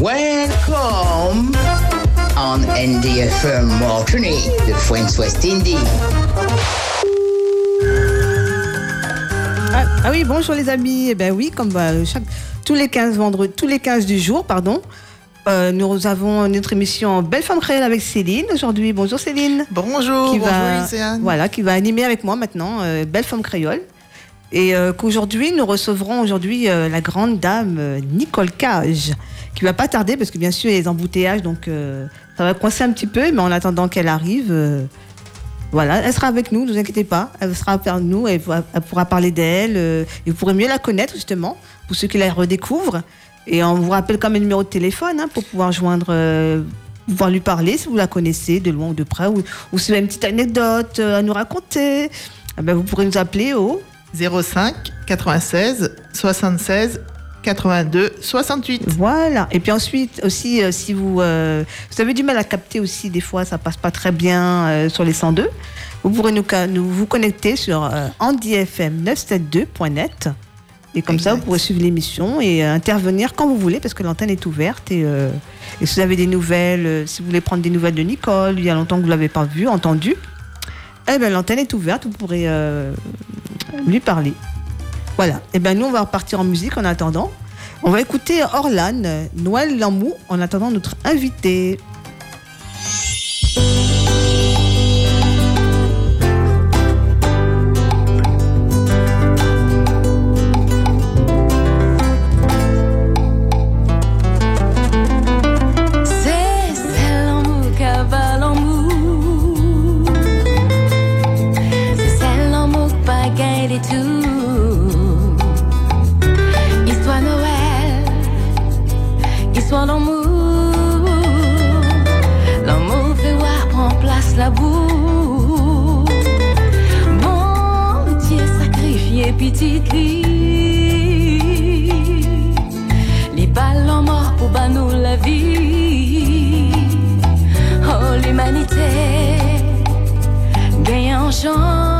Welcome on NDFM Martinique, the French West Indies. Ah, ah, oui, bonjour les amis. Eh ben oui, comme bah, chaque, tous les 15 vendredi, tous les 15 du jour, pardon. Euh, nous avons notre émission Belle Femme Créole avec Céline aujourd'hui. Bonjour Céline. Bonjour. Qui bonjour va, Voilà, qui va animer avec moi maintenant euh, Belle Femme Créole. Et euh, qu'aujourd'hui, nous recevrons aujourd'hui euh, la grande dame euh, Nicole Cage, qui va pas tarder parce que bien sûr, il y a les embouteillages, donc ça va coincer un petit peu, mais en attendant qu'elle arrive, voilà, elle sera avec nous, ne vous inquiétez pas, elle sera avec nous, elle, pourra- parler d'elle, et vous pourrez mieux la connaître justement, pour ceux qui la redécouvrent. Et on vous rappelle quand même le numéro de téléphone hein, pour pouvoir joindre, pouvoir lui parler si vous la connaissez de loin ou de près, ou, ou si vous avez une petite anecdote à nous raconter, eh ben, vous pourrez nous appeler au 05 96 76 82 68. Voilà. Et puis ensuite aussi, euh, si vous, euh, vous avez du mal à capter aussi, des fois ça passe pas très bien euh, sur les 102, vous pourrez nous, vous connecter sur euh, andyfm972.net. Et comme ça, vous pourrez suivre l'émission et intervenir quand vous voulez, parce que l'antenne est ouverte. Et, et si vous avez des nouvelles, si vous voulez prendre des nouvelles de Nicole, il y a longtemps que vous ne l'avez pas vu, entendu, eh ben, l'antenne est ouverte, vous pourrez euh, lui parler. Voilà. Et ben nous, on va repartir en musique en attendant. On va écouter Orlan, Noël Lamou, en attendant notre invité. Histoire d'amour L'amour fait voir prend place la boue Bon Dieu sacrifié petite lit Les balles en mort pour ban nous la vie. Oh, l'humanité gagne en chant.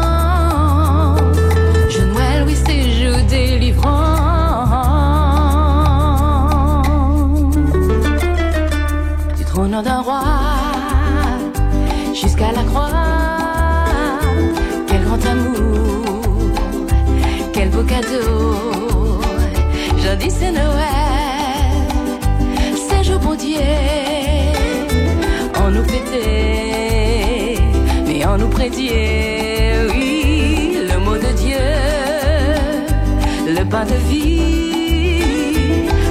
Cadeau. Jadis c'est Noël, c'est jour bon Dieu. On nous fêtait, mais on nous prédiait, oui, le mot de Dieu, le pain de vie,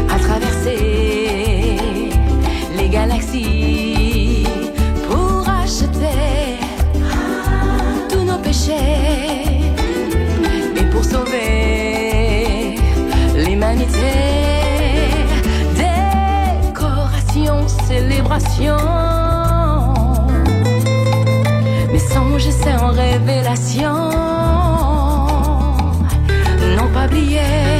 a traversé les galaxies sauver l'humanité. Décoration, célébration. Mes songes, c'est en révélation. Non pas oublier,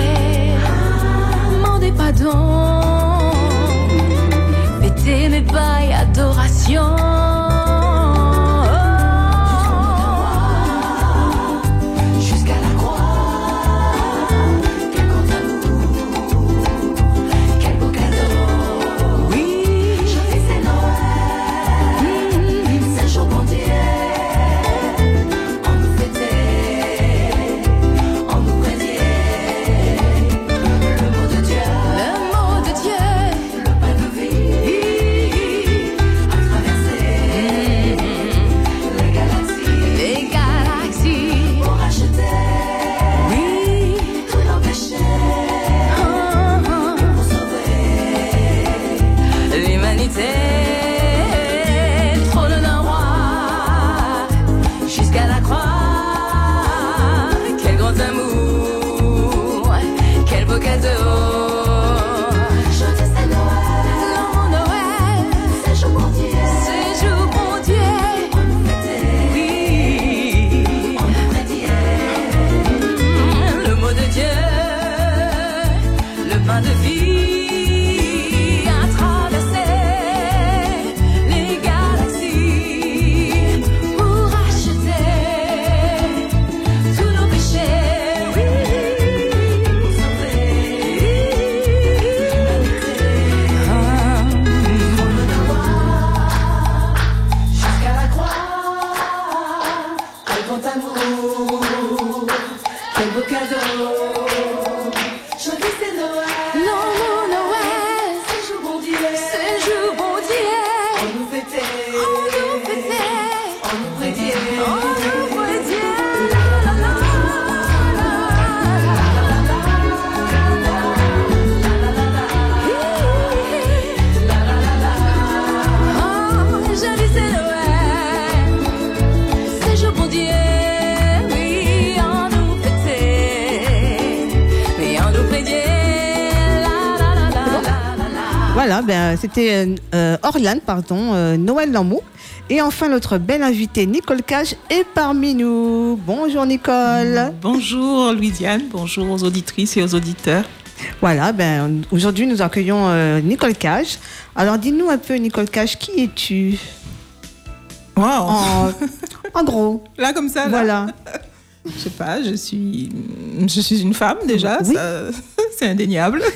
c'était euh, Orlane, pardon, euh, Noël Lamou. Et enfin, notre belle invitée, Nicole Cage, est parmi nous. Bonjour, Nicole. Bonjour Louisiane, bonjour aux auditrices et aux auditeurs. Voilà, ben, aujourd'hui, nous accueillons euh, Nicole Cage. Alors, dis-nous un peu, Nicole Cage, qui es-tu? Wow. en, en gros, Là comme ça, là, voilà. je sais pas, je suis, je suis une femme déjà, Oui. c'est indéniable.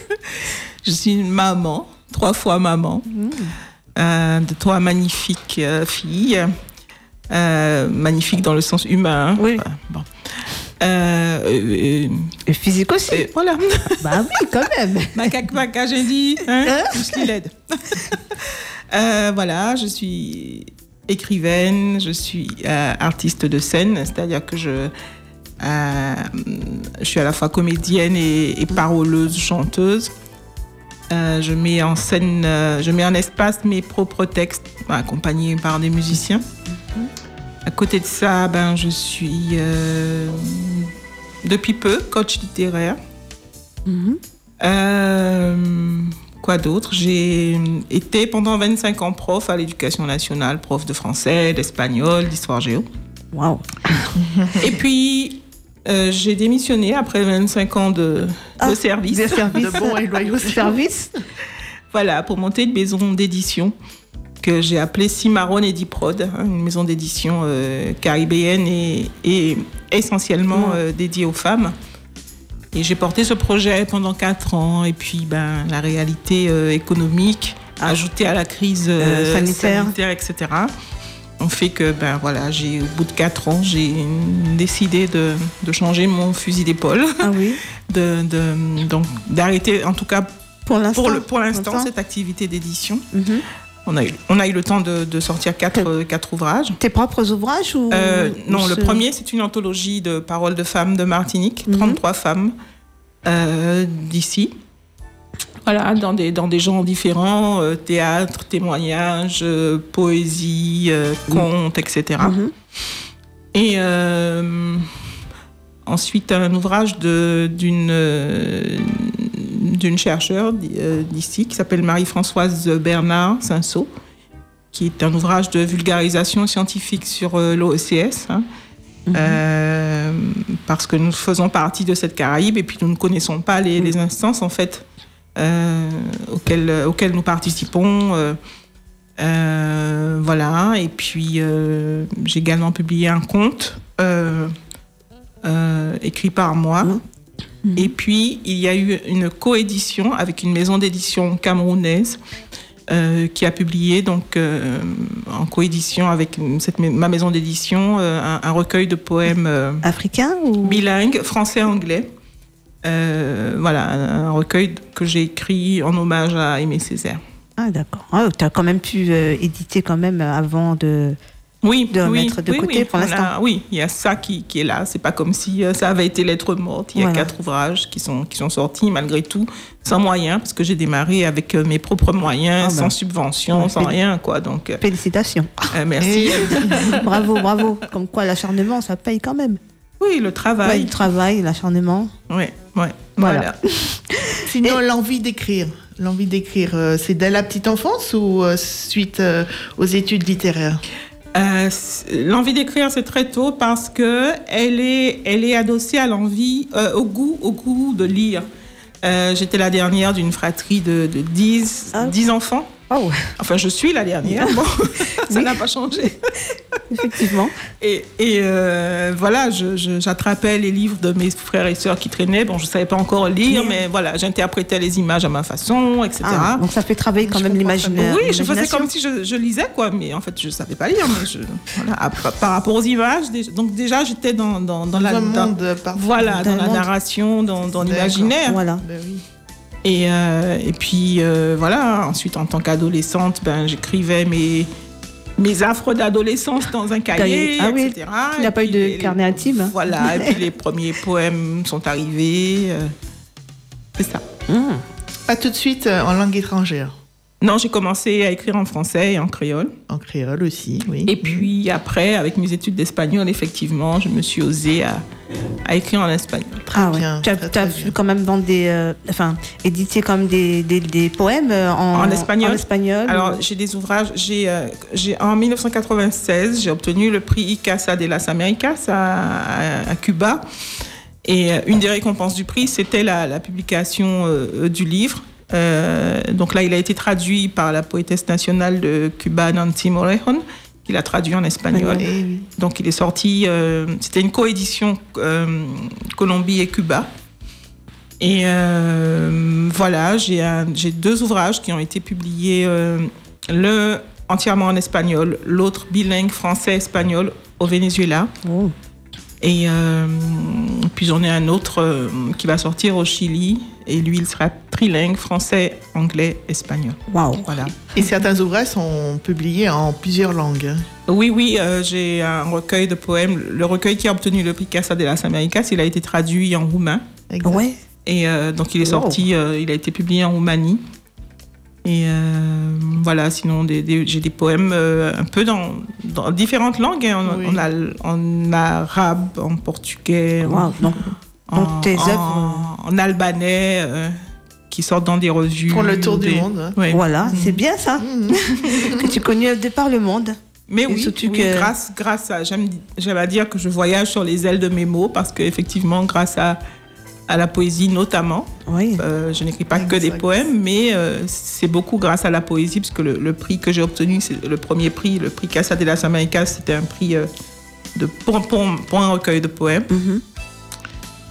Je suis une maman, trois fois maman, euh, de trois magnifiques euh, filles, Euh, magnifiques dans le sens humain. hein. Oui. Enfin, bon. Euh, euh, Et physique aussi. voilà. bah oui, quand même. Macaque, macaque, j'ai dit. Hein Hein Plus l'aide. Euh, voilà, je suis écrivaine, je suis artiste de scène, c'est-à-dire que je, je suis à la fois comédienne et, et paroleuse, chanteuse. Euh, je mets en scène, euh, je mets en espace mes propres textes, accompagnés par des musiciens. À côté de ça, ben, je suis euh, depuis peu coach littéraire. Mhm. Quoi d'autre? J'ai été pendant 25 ans prof à l'éducation nationale, prof de français, d'espagnol, d'histoire géo. Waouh. Et puis, euh, j'ai démissionné après 25 ans de, de Ah, service. Des services. De bons et loyaux services. Voilà, pour monter une maison d'édition que j'ai appelée Cimarron Ediprod, hein, une maison d'édition euh, caribéenne et, et essentiellement euh, dédiée aux femmes. Et j'ai porté ce projet pendant quatre ans. Et puis, ben, la réalité euh, économique, ajoutée à la crise euh, Euh, sanitaire. sanitaire, etc., ont fait que, ben, voilà, j'ai, au bout de quatre ans, j'ai décidé de, de changer mon fusil d'épaule, Ah oui. de, de- donc, d'arrêter, en tout cas Pour l'instant. pour le- pour l'instant, cette activité d'édition. Mhm. On a eu, on a eu le temps de, de sortir quatre, euh, quatre ouvrages. Tes propres ouvrages ou Euh, non, ou le ce- premier, c'est une anthologie de paroles de femmes de Martinique, Mhm. 33 femmes euh, d'ici. Voilà, dans des, dans des genres différents, euh, théâtre, témoignages, euh, poésie, euh, contes, etc. Mhm. Et euh, ensuite, un ouvrage d'une d'une chercheure d'i- d'ici qui s'appelle Marie-Françoise Bernard Cinceau, qui est un ouvrage de vulgarisation scientifique sur l'OECS. hein. Euh, parce que nous faisons partie de cette Caraïbe et puis nous ne connaissons pas les, les instances en fait euh, auxquelles, auxquelles nous participons. euh, euh, voilà, et puis euh, j'ai également publié un conte euh, euh, écrit par moi. Et puis il y a eu une coédition avec une maison d'édition camerounaise euh, qui a publié donc euh, en coédition avec cette, ma maison d'édition euh, un, un recueil de poèmes euh, Africain ou bilingue français-anglais. Euh, voilà, un recueil que j'ai écrit en hommage à Aimé Césaire. Ah d'accord. Ah, tu as quand même pu euh, éditer quand même avant de. Oui, de oui, mettre de oui, côté oui. pour l'instant. Oui, il y a ça qui, qui est là. C'est pas comme si euh, ça avait été lettre morte. Il y a quatre ouvrages qui sont, qui sont sortis malgré tout, sans moyens, parce que j'ai démarré avec euh, mes propres moyens, Ah ben. sans subvention, Ouais, sans rien, quoi. Donc, Félicitations. merci. bravo, bravo. Comme quoi l'acharnement, ça paye quand même. Oui, le Ouais, travail. le travail, l'acharnement. Ouais, ouais. Voilà. Voilà. Sinon, l'envie d'écrire. L'envie d'écrire, euh, c'est dès la petite enfance ou euh, suite euh, aux études littéraires? Euh, l'envie d'écrire, c'est très tôt parce que elle est, elle est adossée à l'envie, euh, au goût, au goût de lire. Euh, J'étais la dernière d'une fratrie de, de 10, Ah. 10 enfants. Oh, Enfin, je suis la dernière. Bon, ça Oui. n'a pas changé. effectivement. Et, et, euh, voilà, j'attrapais les livres de mes frères et sœurs qui traînaient. Bon, je ne savais pas encore lire, mais voilà, j'interprétais les images à ma façon, etc. Ah, donc ça fait travailler quand Je même l'imaginaire. Oui, je faisais comme si je, je lisais, quoi, mais en fait, je savais pas lire. Mais je, voilà, à- par rapport aux images, déjà- donc déjà, j'étais dans, dans, dans la. Dans monde voilà, Dans la monde. narration, dans, l'imaginaire. Voilà. Ben oui. Et, euh, et puis, euh, voilà, ensuite, en tant qu'adolescente, ben, j'écrivais mes, mes affres d'adolescence dans un cahier, Cahier. Ah oui. etc. N'as Et pas eu de les- carnet intime hein Voilà, et puis les premiers poèmes sont arrivés. euh, c'est ça. Hum. Pas tout de suite euh, en langue étrangère. Non, j'ai commencé à écrire en français et en créole. En créole aussi, oui. Et puis après, avec mes études d'espagnol, effectivement, je me suis osée à, à écrire en espagnol. Ah bien, Tu as, très, tu as très pu bien. quand même vendre des, euh, enfin, éditer comme des, des, des poèmes euh, en, En espagnol En espagnol. Alors, ou- j'ai des ouvrages. J'ai, euh, j'ai, en 1996, j'ai obtenu le prix Icasa de las Américas à, à- à Cuba. Et euh, une des récompenses du prix, c'était la, la publication euh, du livre. Euh, donc là, il a été traduit par la poétesse nationale de Cuba, Nancy Morejon, qui l'a traduit en espagnol. Oui. Donc il est sorti, euh, c'était une coédition euh, Colombie et Cuba. Et euh, voilà, j'ai deux ouvrages qui ont été publiés, le entièrement en espagnol, l'autre bilingue français-espagnol au Venezuela. Oh. Et puis j'en ai un autre qui va sortir au Chili, et lui il sera trilingue français, anglais, espagnol. Waouh. Voilà. Et certains ouvrages sont publiés en plusieurs langues. Oui, oui, euh, j'ai un recueil de poèmes. Le recueil qui a obtenu le prix Casa de las Américas, il a été traduit en roumain. Exact. Ouais. Et euh, donc, il est Wow. sorti, euh, il a été publié en Roumanie. Et euh, voilà, sinon, des- des- j'ai des poèmes euh, un peu dans, dans différentes langues, hein, en, Oui. en arabe, en portugais, en- Waouh. Donc, en, donc tes en- œuvres- en albanais, euh, qui sortent dans des revues. Font le tour du des- monde, hein. Ouais. voilà, c'est bien ça. Mhm. que tu connais de par le monde. Mais Et oui, surtout oui, que- grâce, grâce à, j'aime, à dire que je voyage sur les ailes de mes mots parce qu'effectivement, grâce à, à la poésie notamment, Oui. euh, je n'écris pas que des poèmes, mais euh, c'est beaucoup grâce à la poésie parce que le, le prix que j'ai obtenu, c'est le premier prix, le prix Casa de las Américas, c'était un prix euh, de, pour, pour- pour un recueil de poèmes. Mhm.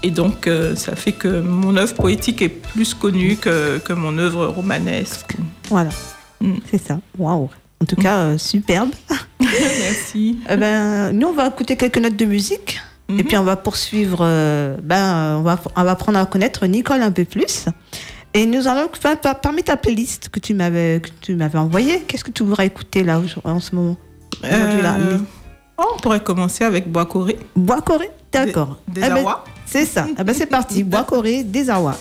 Et donc, euh, ça fait que mon œuvre poétique est plus connue que, que mon œuvre romanesque. Voilà. Mm. C'est ça. Waouh. En tout cas, euh, superbe. Merci. Eh ben, nous, on va écouter quelques notes de musique. Et Mhm. puis, on va poursuivre. euh, ben, on va, on va apprendre à connaître Nicole un peu plus. Et nous allons, enfin, parmi ta playlist que tu m'avais, que tu m'avais envoyée, qu'est-ce que tu voudrais écouter là, en ce moment? Euh. Oh, on pourrait commencer avec Bois Corée. Bois Corée D'accord. Des Eh ben. C'est ça. Eh ben, c'est parti. Bois Corée, des Awa.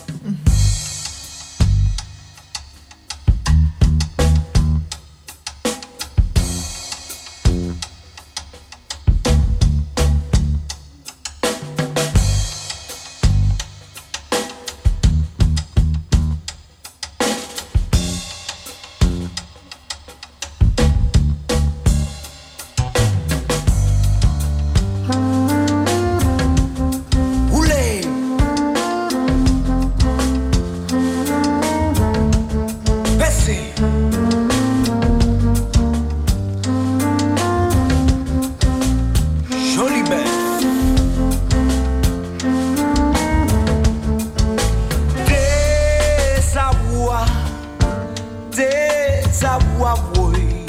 Avoirs oui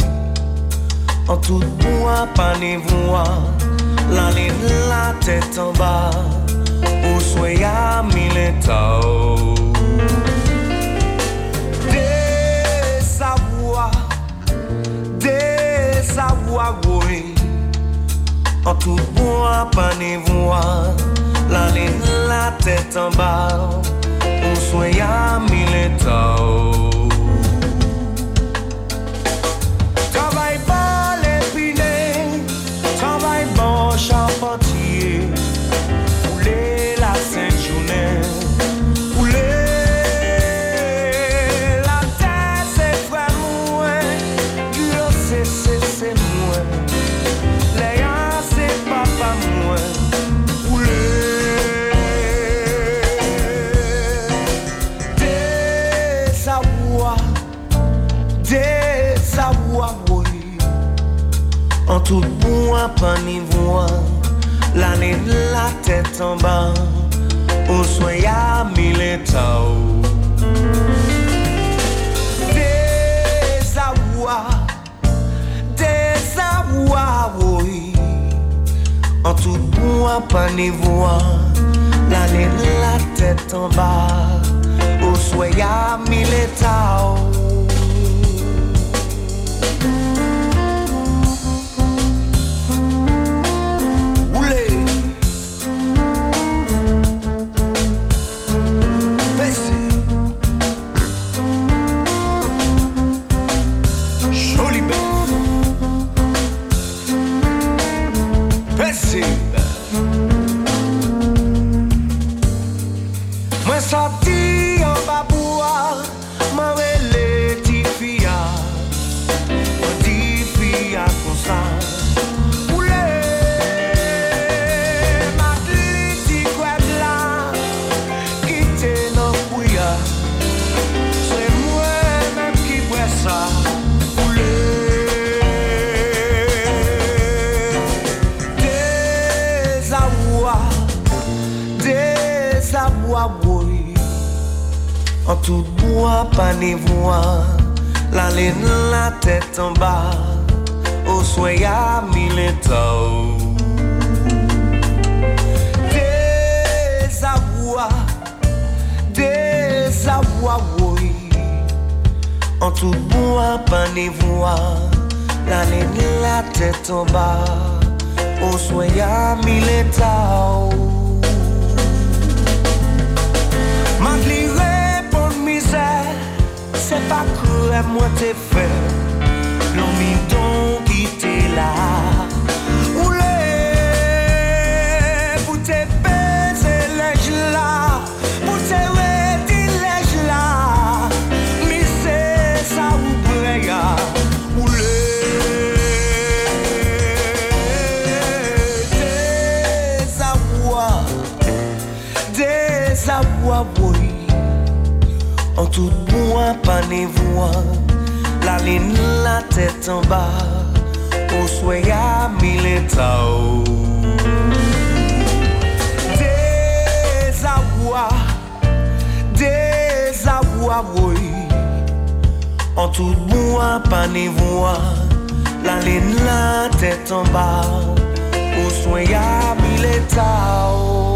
En tout bois ni voix La tête en bas. Ou soya militao Des savoirs Des savoirs oui En tout bois pas ni voix La ligne la tête en bas. Ou soya militao pas ni voix, l'année la tête en bas, au soya militao. Des savoirs, des oui. En tout bois, ni voix, l'année la tête en bas, soya militao. Oulé pas ni la la tête en bas, au soya mille taux. Des avoirs, des avoirs, oui. En tout bois, pas ni voix, la la tête en bas, au soya mille taux. C'est pas que moi t'ai fait. L'homme qui t'est là. Tout ni voix, la ligne, la tête en bas, au soya mille tao. Des avoirs, des avoirs, oui. En tout ni voix, la ligne, la tête en bas, au soya mille tao. Joli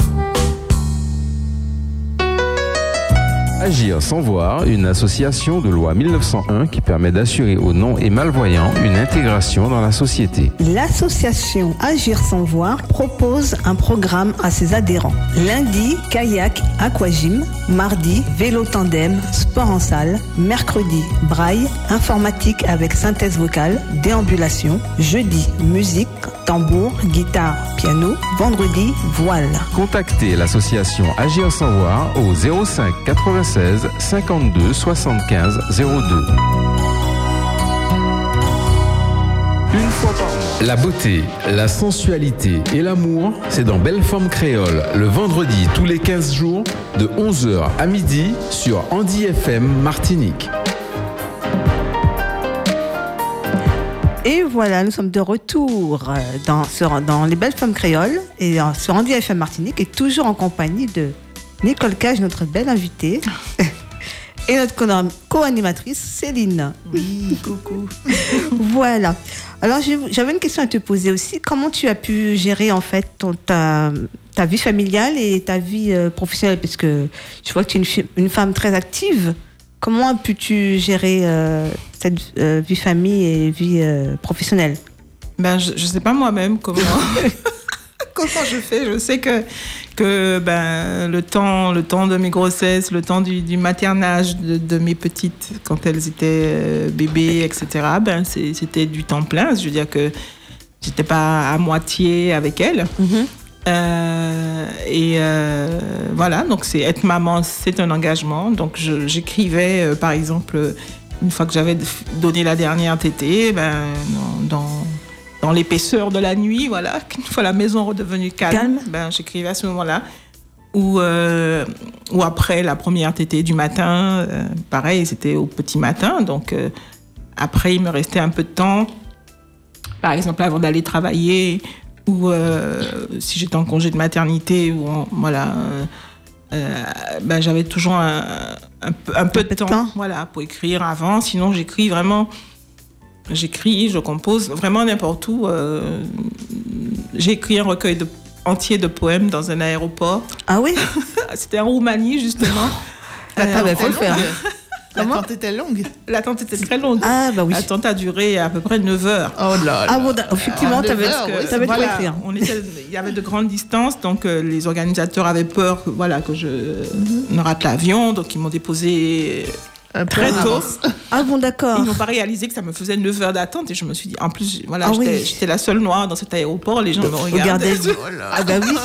Agir sans voir, une association de loi 1901 qui permet d'assurer aux non et malvoyants une intégration dans la société. L'association Agir sans voir propose un programme à ses adhérents. Lundi, kayak aquagym. Mardi, vélo tandem, sport en salle. Mercredi, braille, informatique avec synthèse vocale, déambulation. Jeudi, musique, tambour, guitare, piano. Vendredi, voile. Contactez l'association Agir sans voir au 05 96 52 75 02. Une fois par mois. La beauté, la sensualité et l'amour, c'est dans Belle Forme Créole, le vendredi tous les 15 jours, de 11h à midi sur Andy FM Martinique. Et voilà, nous sommes de retour dans, sur- dans Les Belles Femmes Créoles et euh, sur Andy FM Martinique et toujours en compagnie de Nicole Cage, notre belle invitée, et notre co- co-animatrice Céline. Oui, coucou. Voilà. Alors j'avais une question à te poser aussi. Comment tu as pu gérer en fait ton, ta, ta vie familiale et ta vie euh, professionnelle? Parce que je vois que tu es une, femme très active. Comment as pu-tu gérer euh, cette euh, vie famille et vie professionnelle? Ben, je, je sais pas moi-même comment, comment je fais? Je sais que, que ben, le, temps, le temps de mes grossesses, le temps du, du maternage de, de mes petites, quand elles étaient euh, bébés, etc., ben, c'était du temps plein. Je veux dire que j'étais pas à moitié avec elles. Euh, et euh, voilà, donc c'est être maman, c'est un engagement. Donc j'écrivais, par exemple, une fois que j'avais donné la dernière tétée, ben, dans, dans, l'épaisseur de la nuit, voilà, qu'une fois la maison redevenue calme, Calme. ben, j'écrivais à ce moment-là. Ou, euh, ou après la première tétée du matin, euh, pareil, c'était au petit matin. Donc euh, après, il me restait un peu de temps, par exemple, avant d'aller travailler, ou si j'étais en congé de maternité, ou en- voilà, ben, j'avais toujours un, un peu, un peu de peu de temps, temps. voilà, pour écrire avant. Sinon, j'écris vraiment, j'écris, je compose vraiment n'importe où. euh, J'ai écrit un recueil de, entier de poèmes dans un aéroport. Ah oui C'était en Roumanie, justement. Ah bah, faut le faire. Comment L'attente était longue. L'attente était très longue. Ah bah oui. L'attente a duré à peu près 9 heures. Oh là là. Ah bon, effectivement, Ah, t'avais neuf heures, oui, quoi on était- il y avait de grandes distances, donc euh, les organisateurs avaient peur que, voilà, que je ne rate l'avion, donc ils m'ont déposé très en tôt. avance. Ah bon, d'accord. Ils n'ont pas réalisé que ça me faisait 9 heures d'attente et je me suis dit, en plus, voilà, Ah j'étais oui. la seule noire dans cet aéroport, les gens me regardaient. Regardez. Ah bah oui.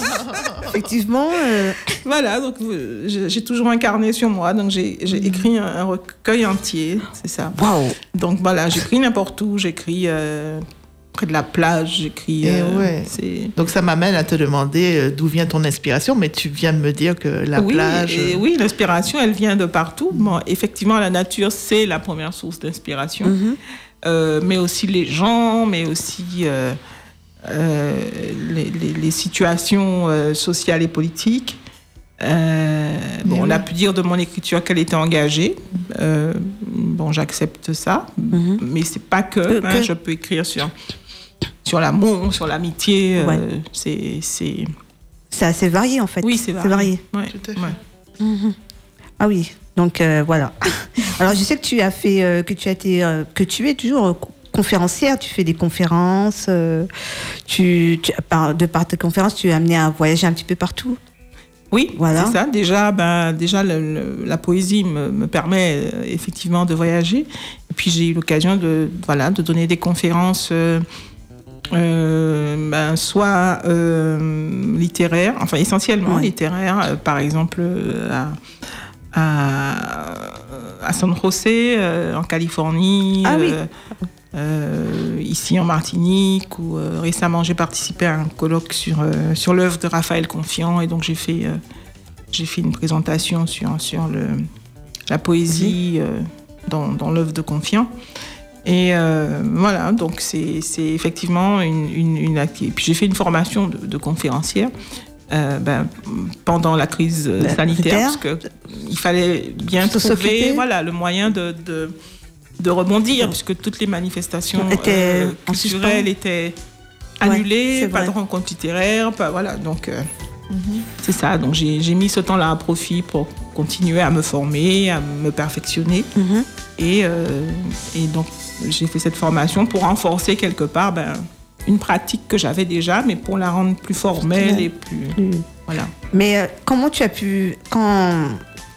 Effectivement. euh, Voilà, donc euh, j'ai toujours un carnet sur moi, donc j'ai j'ai écrit un, un recueil entier, c'est ça. Waouh. Donc voilà, j'écris n'importe où, j'écris euh, près de la plage, j'écris. Eh euh, ouais. Donc ça m'amène à te demander euh, d'où vient ton inspiration, mais tu viens de me dire que la oui, plage. et euh, oui, l'inspiration, elle vient de partout. Bon, effectivement, la nature, c'est la première source d'inspiration. Mhm. Euh, mais aussi les gens, mais aussi euh, les, les- les situations sociales et politiques. Euh, bon, on a pu dire de mon écriture qu'elle était engagée. Bon, j'accepte ça, Mhm. mais c'est pas Que- hein, que- Je peux écrire sur sur l'amour, sur l'amitié. euh, Ouais. c'est c'est C'est assez varié en fait. oui, c'est varié. varié. Ouais, Tout à fait. ouais. Ah oui. Donc euh, voilà. Alors je sais que tu as fait, euh, que tu as été, euh, que tu es toujours euh, co- conférencière. Tu fais des conférences. euh, tu, tu- par, de par tes conférences, tu es amené à voyager un petit peu partout. Oui, Voilà. c'est ça. Déjà, ben, déjà le- le- la poésie me, me permet euh, effectivement de voyager. Et puis j'ai eu l'occasion de, voilà, de donner des conférences, euh, euh, ben, soit euh, littéraires, enfin essentiellement Ouais. littéraires, euh, par exemple à, à, San José, en Californie. Ah oui. ici en Martinique, où récemment j'ai participé à un colloque sur, sur l'œuvre de Raphaël Confiant, et donc j'ai fait, j'ai fait une présentation sur, sur le, la poésie dans, dans l'œuvre de Confiant. Et euh, voilà, donc c'est effectivement une, une, une acti- Et puis j'ai fait une formation de, de conférencière euh, ben, pendant la crise euh, La- sanitaire, sanitaire. parce qu'il fallait bien trouver voilà, le moyen de, de, de rebondir, puisque toutes les manifestations euh, culturelles étaient annulées, pas de rencontres littéraires, pas, voilà, donc euh, c'est ça. Donc j'ai mis ce temps-là à profit pour continuer à me former, à me perfectionner. Mhm. Et, euh, et donc, j'ai fait cette formation pour renforcer quelque part ben, une pratique que j'avais déjà, mais pour la rendre plus formelle et plus. Mm. Voilà. Mais euh, comment tu as pu, quand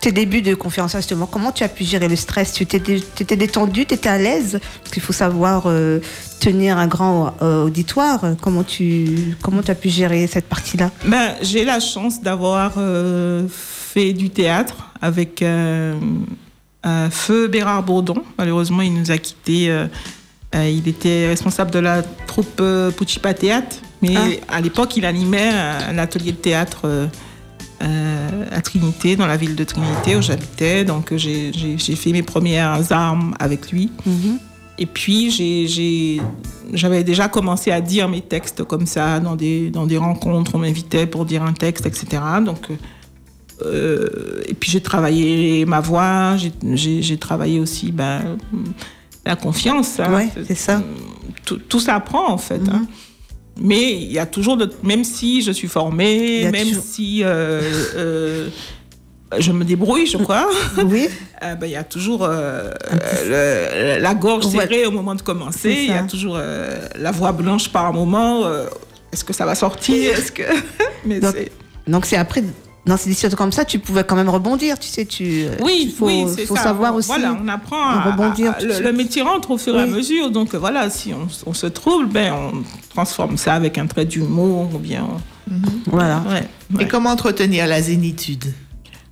tes débuts de conférencière justement, comment tu as pu gérer le stress? Tu étais, dé- tu étais détendu, tu étais à l'aise? Parce qu'il faut savoir euh, tenir un grand euh, auditoire. Comment tu, comment as pu gérer cette partie-là? Ben, j'ai la chance d'avoir fait du théâtre avec euh, Feu Bérard Bourdon. Malheureusement, il nous a quittés. euh, euh, il était responsable de la troupe Puccipa Théâtre. Mais Ah. à l'époque, il animait un, atelier de théâtre à Trinité, dans la ville de Trinité où j'habitais. Donc, j'ai fait mes premières armes avec lui. Et puis, j'avais déjà commencé à dire mes textes comme ça dans des, dans des rencontres. On m'invitait pour dire un texte, etc. Donc, euh, et puis, j'ai travaillé ma voix, j'ai- travaillé aussi ben, la confiance. hein. Ouais, c'est ça. Tout, tout s'apprend, en fait. hein. Mais il y a toujours, de, même si je suis formée, même toujours- si euh, euh, je me débrouille, je crois. Oui. Euh, ben, il y a toujours le- la gorge Ouais. serrée au moment de commencer. Il y a toujours la voix blanche par moment. est-ce que ça va sortir? Est-ce que mais Donc c'est après, dans ces situations comme ça, tu pouvais quand même rebondir, tu sais, tu. oui, il faut, oui, c'est faut ça. savoir aussi. Voilà, on apprend à à, rebondir à- le, le métier rentre au fur et à mesure. Donc euh, voilà, si on, on se trouble, ben on transforme ça avec un trait d'humour ou bien. Voilà. Ouais. Et comment entretenir la zénitude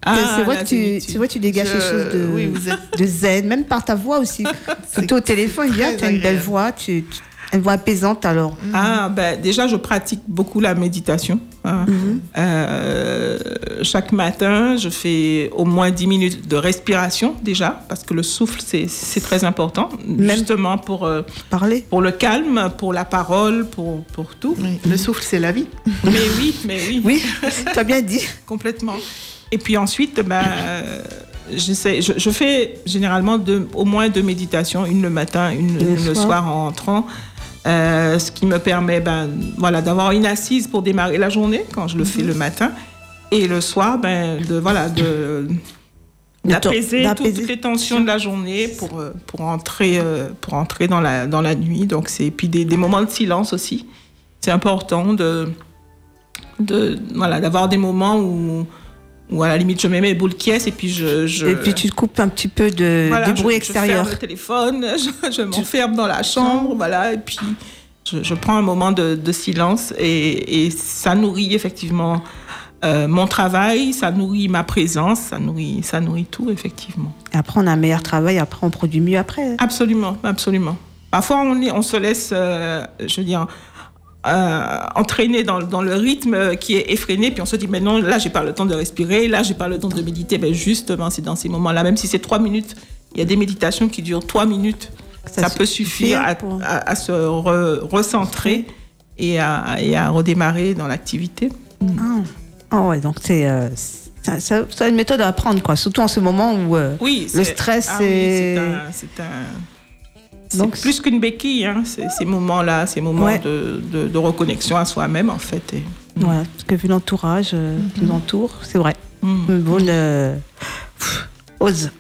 Ah, c'est vrai que tu, zénitude. c'est vrai que tu dégages quelque chose de, oui, vous êtes- de zen, même par ta voix aussi. Surtout au téléphone, il y a très tu as une belle voix, tu, tu- une voix apaisante alors. Ah, ben, déjà, je pratique beaucoup la méditation. hein. Mhm. Euh, chaque matin, je fais au moins 10 minutes de respiration, déjà, parce que le souffle, c'est c'est très important, Même- justement pour, euh, Parler. pour le calme, pour la parole, pour, pour tout. Oui, Le souffle, c'est la vie. Mais oui, mais oui, Oui, tu as bien dit. complètement. Et puis ensuite, ben, euh, j'essaie- je, je fais généralement deux, au moins deux méditations, une le matin, une, Le une le soir. soir en entrant. Euh, ce qui me permet ben, voilà, d'avoir une assise pour démarrer la journée quand je le fais le matin. Et le soir, ben, de, voilà, de, d'apaiser. toutes les tensions de la journée pour, euh, pour, entrer, euh, pour entrer dans la, dans la nuit. Donc, c'est, puis des, des moments de silence aussi. C'est important de, de, voilà, d'avoir des moments où, où, à la limite, je mets mes boules qui et puis je... je Et puis tu te coupes un petit peu de, voilà, du je- bruit je extérieur. ferme le téléphone, je, je m'enferme dans la chambre, voilà, et puis je, je prends un moment de, de silence et, et ça nourrit effectivement euh, mon travail, ça nourrit ma présence, ça nourrit, ça nourrit tout, effectivement. Et après, on a un meilleur travail, après, on produit mieux après. Absolument, absolument. Parfois, on, est- on se laisse, euh, je veux dire, euh, entraîner dans, dans le rythme qui est effréné, puis on se dit, mais non, là, j'ai pas le temps de respirer, là, j'ai pas le temps de méditer. Ben justement, c'est dans ces moments-là, même si c'est trois minutes, il y a des méditations qui durent trois minutes. Ça peut suffire à, pour- à- à se re- recentrer et à, et à redémarrer dans l'activité. Ah, Ah ouais, donc c'est euh, c'est- une méthode à apprendre, quoi. Surtout en ce moment où. euh, Oui, Le stress, ah oui, c'est- un- Donc, plus qu'une béquille, hein, ces, ces moments-là, ces moments Ouais. de, de- de reconnexion à soi-même, en fait. et- Voilà, parce que vu l'entourage euh, qui nous entoure, c'est vrai. Mm. Une bonne. euh, pff, ose.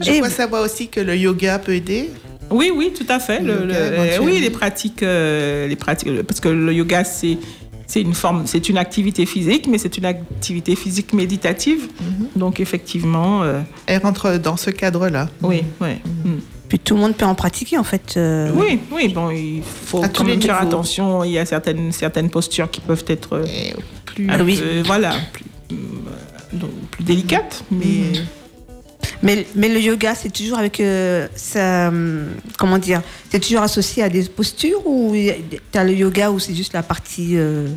Je Et- crois savoir aussi que le yoga peut aider. Oui, oui, tout à fait. Le- Le le- yoga, euh, éventuellement. oui, les pratiques, euh, les pratiques, parce que le yoga, c'est c'est une forme, c'est une activité physique, mais c'est une activité physique méditative. Donc effectivement, euh, Elle rentre dans ce cadre-là. oui, oui. Mm. Puis tout le monde peut en pratiquer, en fait. euh, Oui, oui, bon, il faut À quand même faire attention. Il y a certaines, certaines postures qui peuvent être euh, Et plus oui. peu, voilà, plus, euh, donc, plus délicates, mais Mais, mais le yoga, c'est toujours avec. euh, ça, comment dire C'est toujours associé à des postures ou tu as le yoga où c'est juste la partie euh,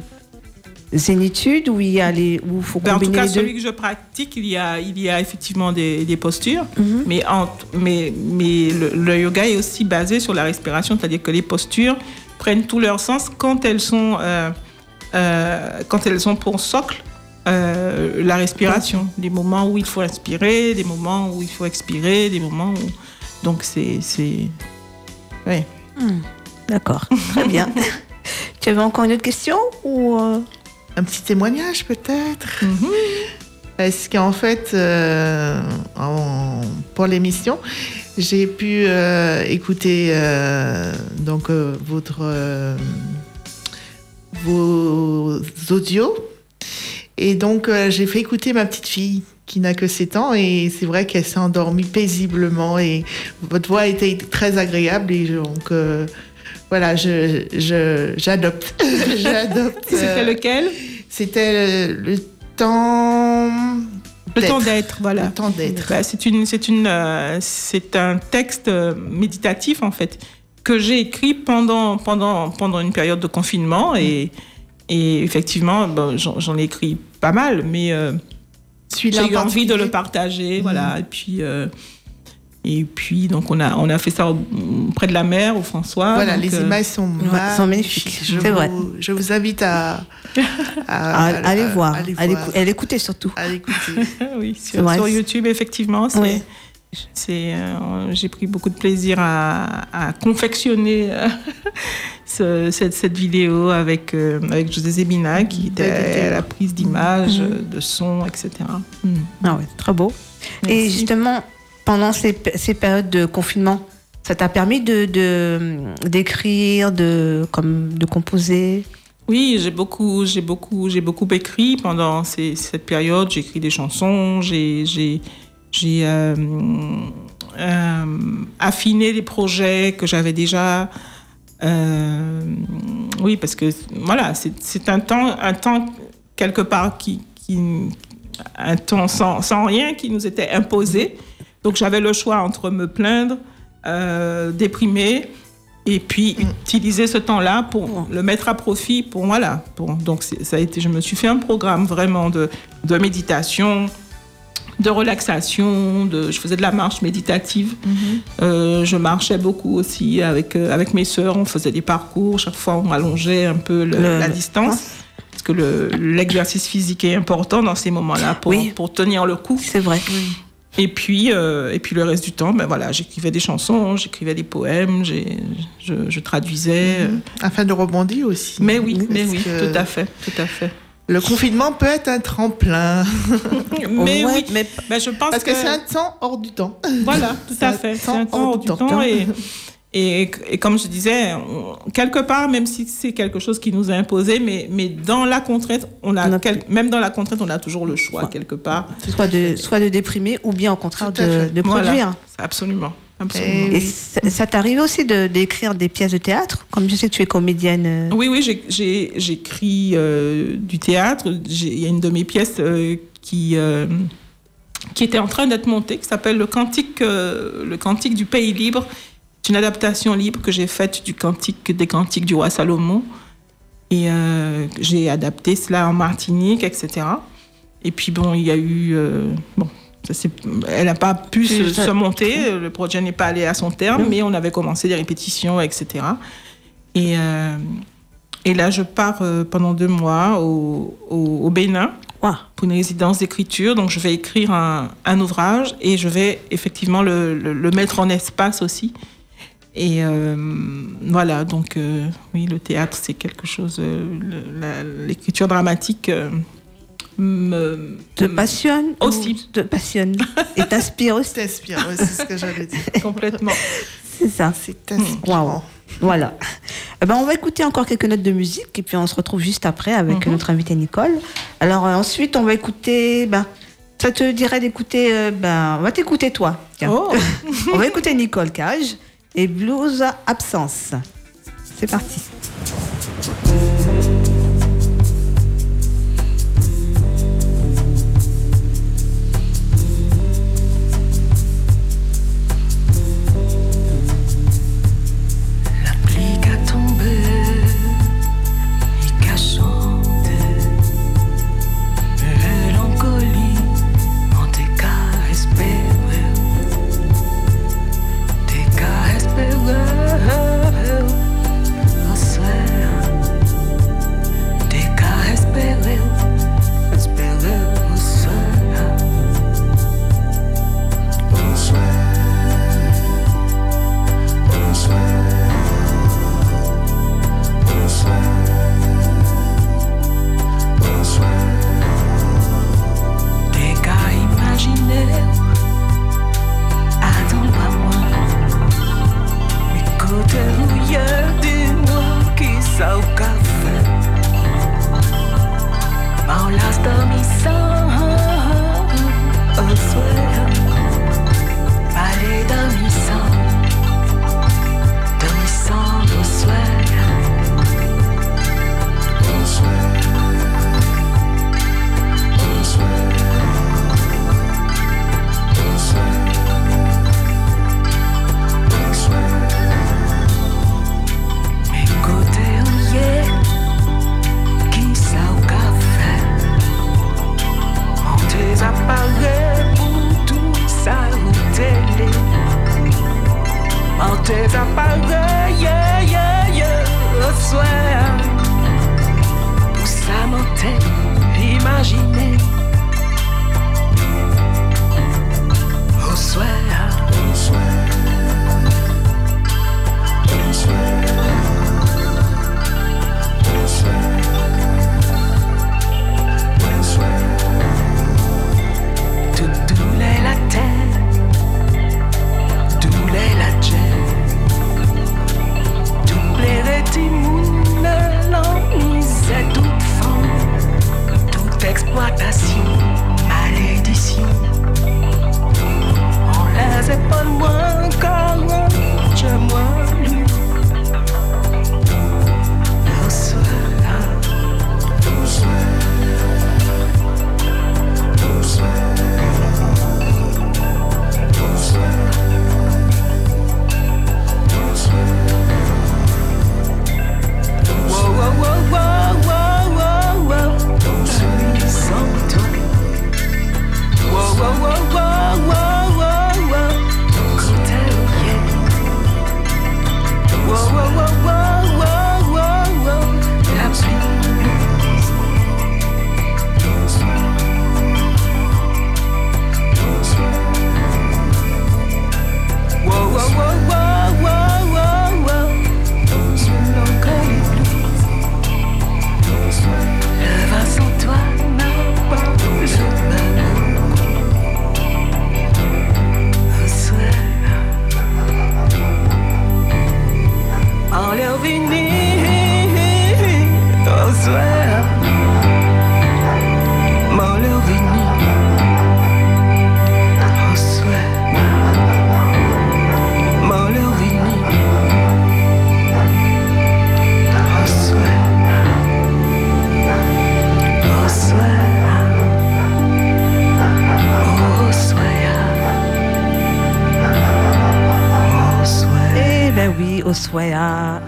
zénitude où il y a les. Où faut Ben, en tout cas, les deux? celui que je pratique, il y a, il y a effectivement des, des postures, Mhm. mais, en- mais, mais le, le yoga est aussi basé sur la respiration, c'est-à-dire que les postures prennent tout leur sens quand elles sont, euh, euh, quand elles ont pour socle euh, la respiration. Des moments où il faut inspirer, des moments où il faut expirer, des moments où... Donc c'est... c'est- Ouais. D'accord, très bien. tu avais encore une autre question ou un petit témoignage peut-être? Mhm. Parce qu'en fait, euh, en- pour l'émission, j'ai pu euh, écouter euh, donc votre vos audios et donc j'ai fait écouter ma petite fille qui n'a que 7 ans et c'est vrai qu'elle s'est endormie paisiblement et votre voix était très agréable et donc voilà, je je- j'adopte, j'adopte. C'était euh, lequel? c'était le, le temps. Le d'être. temps d'être, voilà. Le temps d'être. Bah, c'est une, c'est une, euh, c'est un texte euh, méditatif en fait que j'ai écrit pendant pendant pendant une période de confinement et et effectivement bon, j'en, ai écrit pas mal mais euh, j'ai eu en envie de le partager voilà et puis euh, et puis donc on a on a fait ça au- près de la mer au François Voilà, donc, les euh, images sont, sont magnifiques, Je c'est vous, vrai. Je vous invite à, à- à- à- Allez à- voir, elle écoutait surtout. à l'écouter. oui, sur, YouTube, effectivement. c'est- Oui. c'est, euh, j'ai pris beaucoup de plaisir à, à confectionner euh, ce- cette, cette vidéo avec, euh, avec José Zebina, qui était à la prise d'images, de son, etc. Mm. Ah ouais, très beau. Et Merci. justement, pendant ces, périodes de confinement, Ça t'a permis de d'écrire, de, comme, de composer? Oui, j'ai beaucoup, j'ai beaucoup, j'ai beaucoup écrit pendant cette période. J'ai écrit des chansons, j'ai, j'ai, euh, euh, affiné les projets que j'avais déjà. Euh, oui, parce que voilà, c'est, un temps, un temps quelque part qui, qui un temps sans rien qui nous était imposé. Donc j'avais le choix entre me plaindre, euh, déprimer et puis utiliser ce temps-là pour le mettre à profit pour voilà pour donc ça a été je me suis fait un programme vraiment de, de méditation de relaxation de je faisais de la marche méditative. Euh, je marchais beaucoup aussi avec euh, avec mes sœurs. On faisait des parcours. Chaque fois on allongeait un peu le- Le- la distance. parce que le- l'exercice physique est important dans ces moments-là pour, Oui. pour tenir le coup. C'est vrai. Et puis, euh, et puis le reste du temps, ben voilà, j'écrivais des chansons, j'écrivais des poèmes, j'ai- je, je traduisais. euh. Afin de rebondir aussi. Mais oui, mais oui, que tout à fait, tout à fait. Le confinement peut être un tremplin. Mais Ouais, oui, mais ben je pense Parce que c'est un temps hors du temps. Voilà, tout C'est à fait. C'est temps un temps hors du temps. Et, et, et comme je disais, on- quelque part, même si c'est quelque chose qui nous est imposé, mais, mais dans la contrainte, on a On a- quel- même dans la contrainte, on a toujours le choix quelque part. soit de, soit de déprimer ou bien au contraire de, Voilà. produire. Absolument. absolument. Et- Et ça, ça t'arrive aussi de- d'écrire des pièces de théâtre? Comme je sais que tu es comédienne. euh, Oui, oui, j'écris euh, du théâtre. Il y a une de mes pièces euh, qui, euh, qui était en train d'être montée, qui s'appelle le cantique, euh, le cantique du pays libre. C'est une adaptation libre que j'ai faite du cantique des cantiques du roi Salomon. Et euh, j'ai adapté cela en Martinique, etc. Et puis bon, il y a eu... euh, bon, ça elle n'a pas pu se, ça- se monter, le projet n'est pas allé à son terme, mais on avait commencé des répétitions, etc. Et, euh, et là, je pars pendant deux mois au, au- au Bénin pour une résidence d'écriture. Donc, je vais écrire un, un ouvrage et je vais effectivement le, le- le mettre en espace aussi. Et euh, voilà, donc euh, oui, le théâtre, c'est quelque chose. euh, L'écriture dramatique euh, me, te passionne Aussi. Te passionne. Et t'inspire aussi. T'inspires, ouais, c'est ce que j'allais dire. complètement. C'est ça. C'est inspirant. Waouh. Voilà. Eh ben, on va écouter encore quelques notes de musique et puis on se retrouve juste après avec Mhm. notre invitée Nicole. Alors euh, ensuite, on va écouter. Ben, ça te dirait d'écouter. euh, ben, on va t'écouter toi. Tiens. Oh. on va écouter Nicole Cage et Blues Absence. C'est parti. Imaginez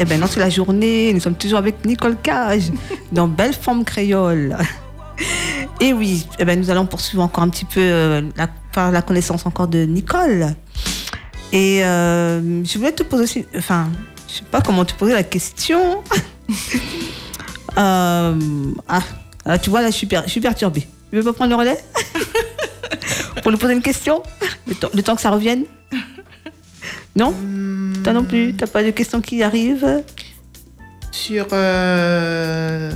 Eh ben non, c'est la journée. Nous sommes toujours avec Nicole Cage dans Belle Forme Créole. Et oui, eh ben nous allons poursuivre encore un petit peu euh, la, par la connaissance encore de Nicole. Et euh, je voulais te poser aussi, enfin, je sais pas comment te poser la question. Euh, ah, ah, tu vois là, je suis, per- je suis perturbée. Tu veux pas prendre le relais? Pour lui poser une question? Le temps, le temps que ça revienne? Non Toi non plus T'as pas de questions qui arrivent Sur euh,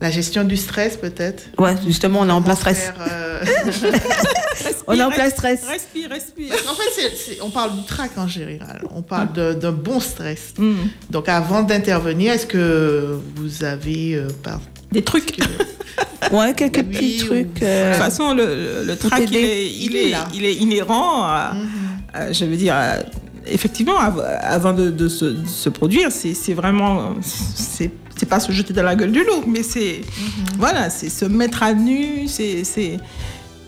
la gestion du stress, peut-être. Ouais, justement, on est en plein stress. Faire, euh, On est en plein stress. Respire, respire. En fait, on parle du trac en général. On parle de- d'un bon stress. Mm. Donc, avant d'intervenir, est-ce que vous avez euh, par- Des trucs. Ouais, quelques Oui, petits ou- trucs. De euh, toute façon, le, le- le trac, il est, il, Il est est, là. il est inhérent à, à- je veux dire, à- effectivement, av- avant de, de se, de se produire, c'est vraiment, c'est pas se jeter dans la gueule du loup, mais c'est, voilà, c'est se mettre à nu, c'est,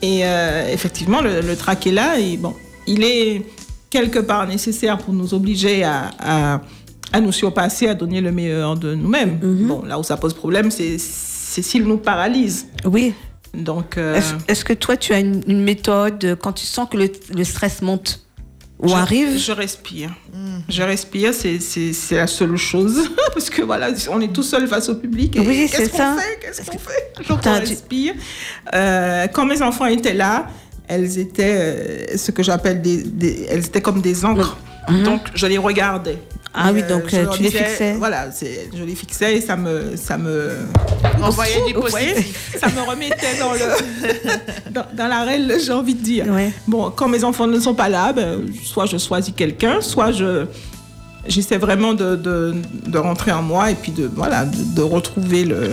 et euh, effectivement, le, le trac est là, et bon, il est quelque part nécessaire pour nous obliger à, à, à nous surpasser, à donner le meilleur de nous-mêmes. Bon, là où ça pose problème, c'est s'il nous paralyse. Oui. Donc, euh, Est-ce que toi, tu as une, une méthode euh, quand tu sens que le, le stress monte? Ou je, arrive Je respire. Je respire, c'est- la seule chose. Parce que voilà, on est tout seul face au public. Et Oui, c'est qu'est-ce ça. qu'on fait? Qu'est-ce qu'on fait? On respire. Euh, quand mes enfants étaient là, elles étaient euh, ce que j'appelle des, des- Elles étaient comme des encres. Donc, je les regardais. Ah oui, donc, euh, leur tu les fixais. Voilà, je les fixais et ça me, ça me, envoyer des positifs ça me remettait dans le, dans, dans l'arène, j'ai envie de dire. Ouais. Bon, quand mes enfants ne sont pas là, ben, soit je choisis quelqu'un, soit je j'essaie vraiment de, de, de rentrer en moi et puis de voilà de, de retrouver le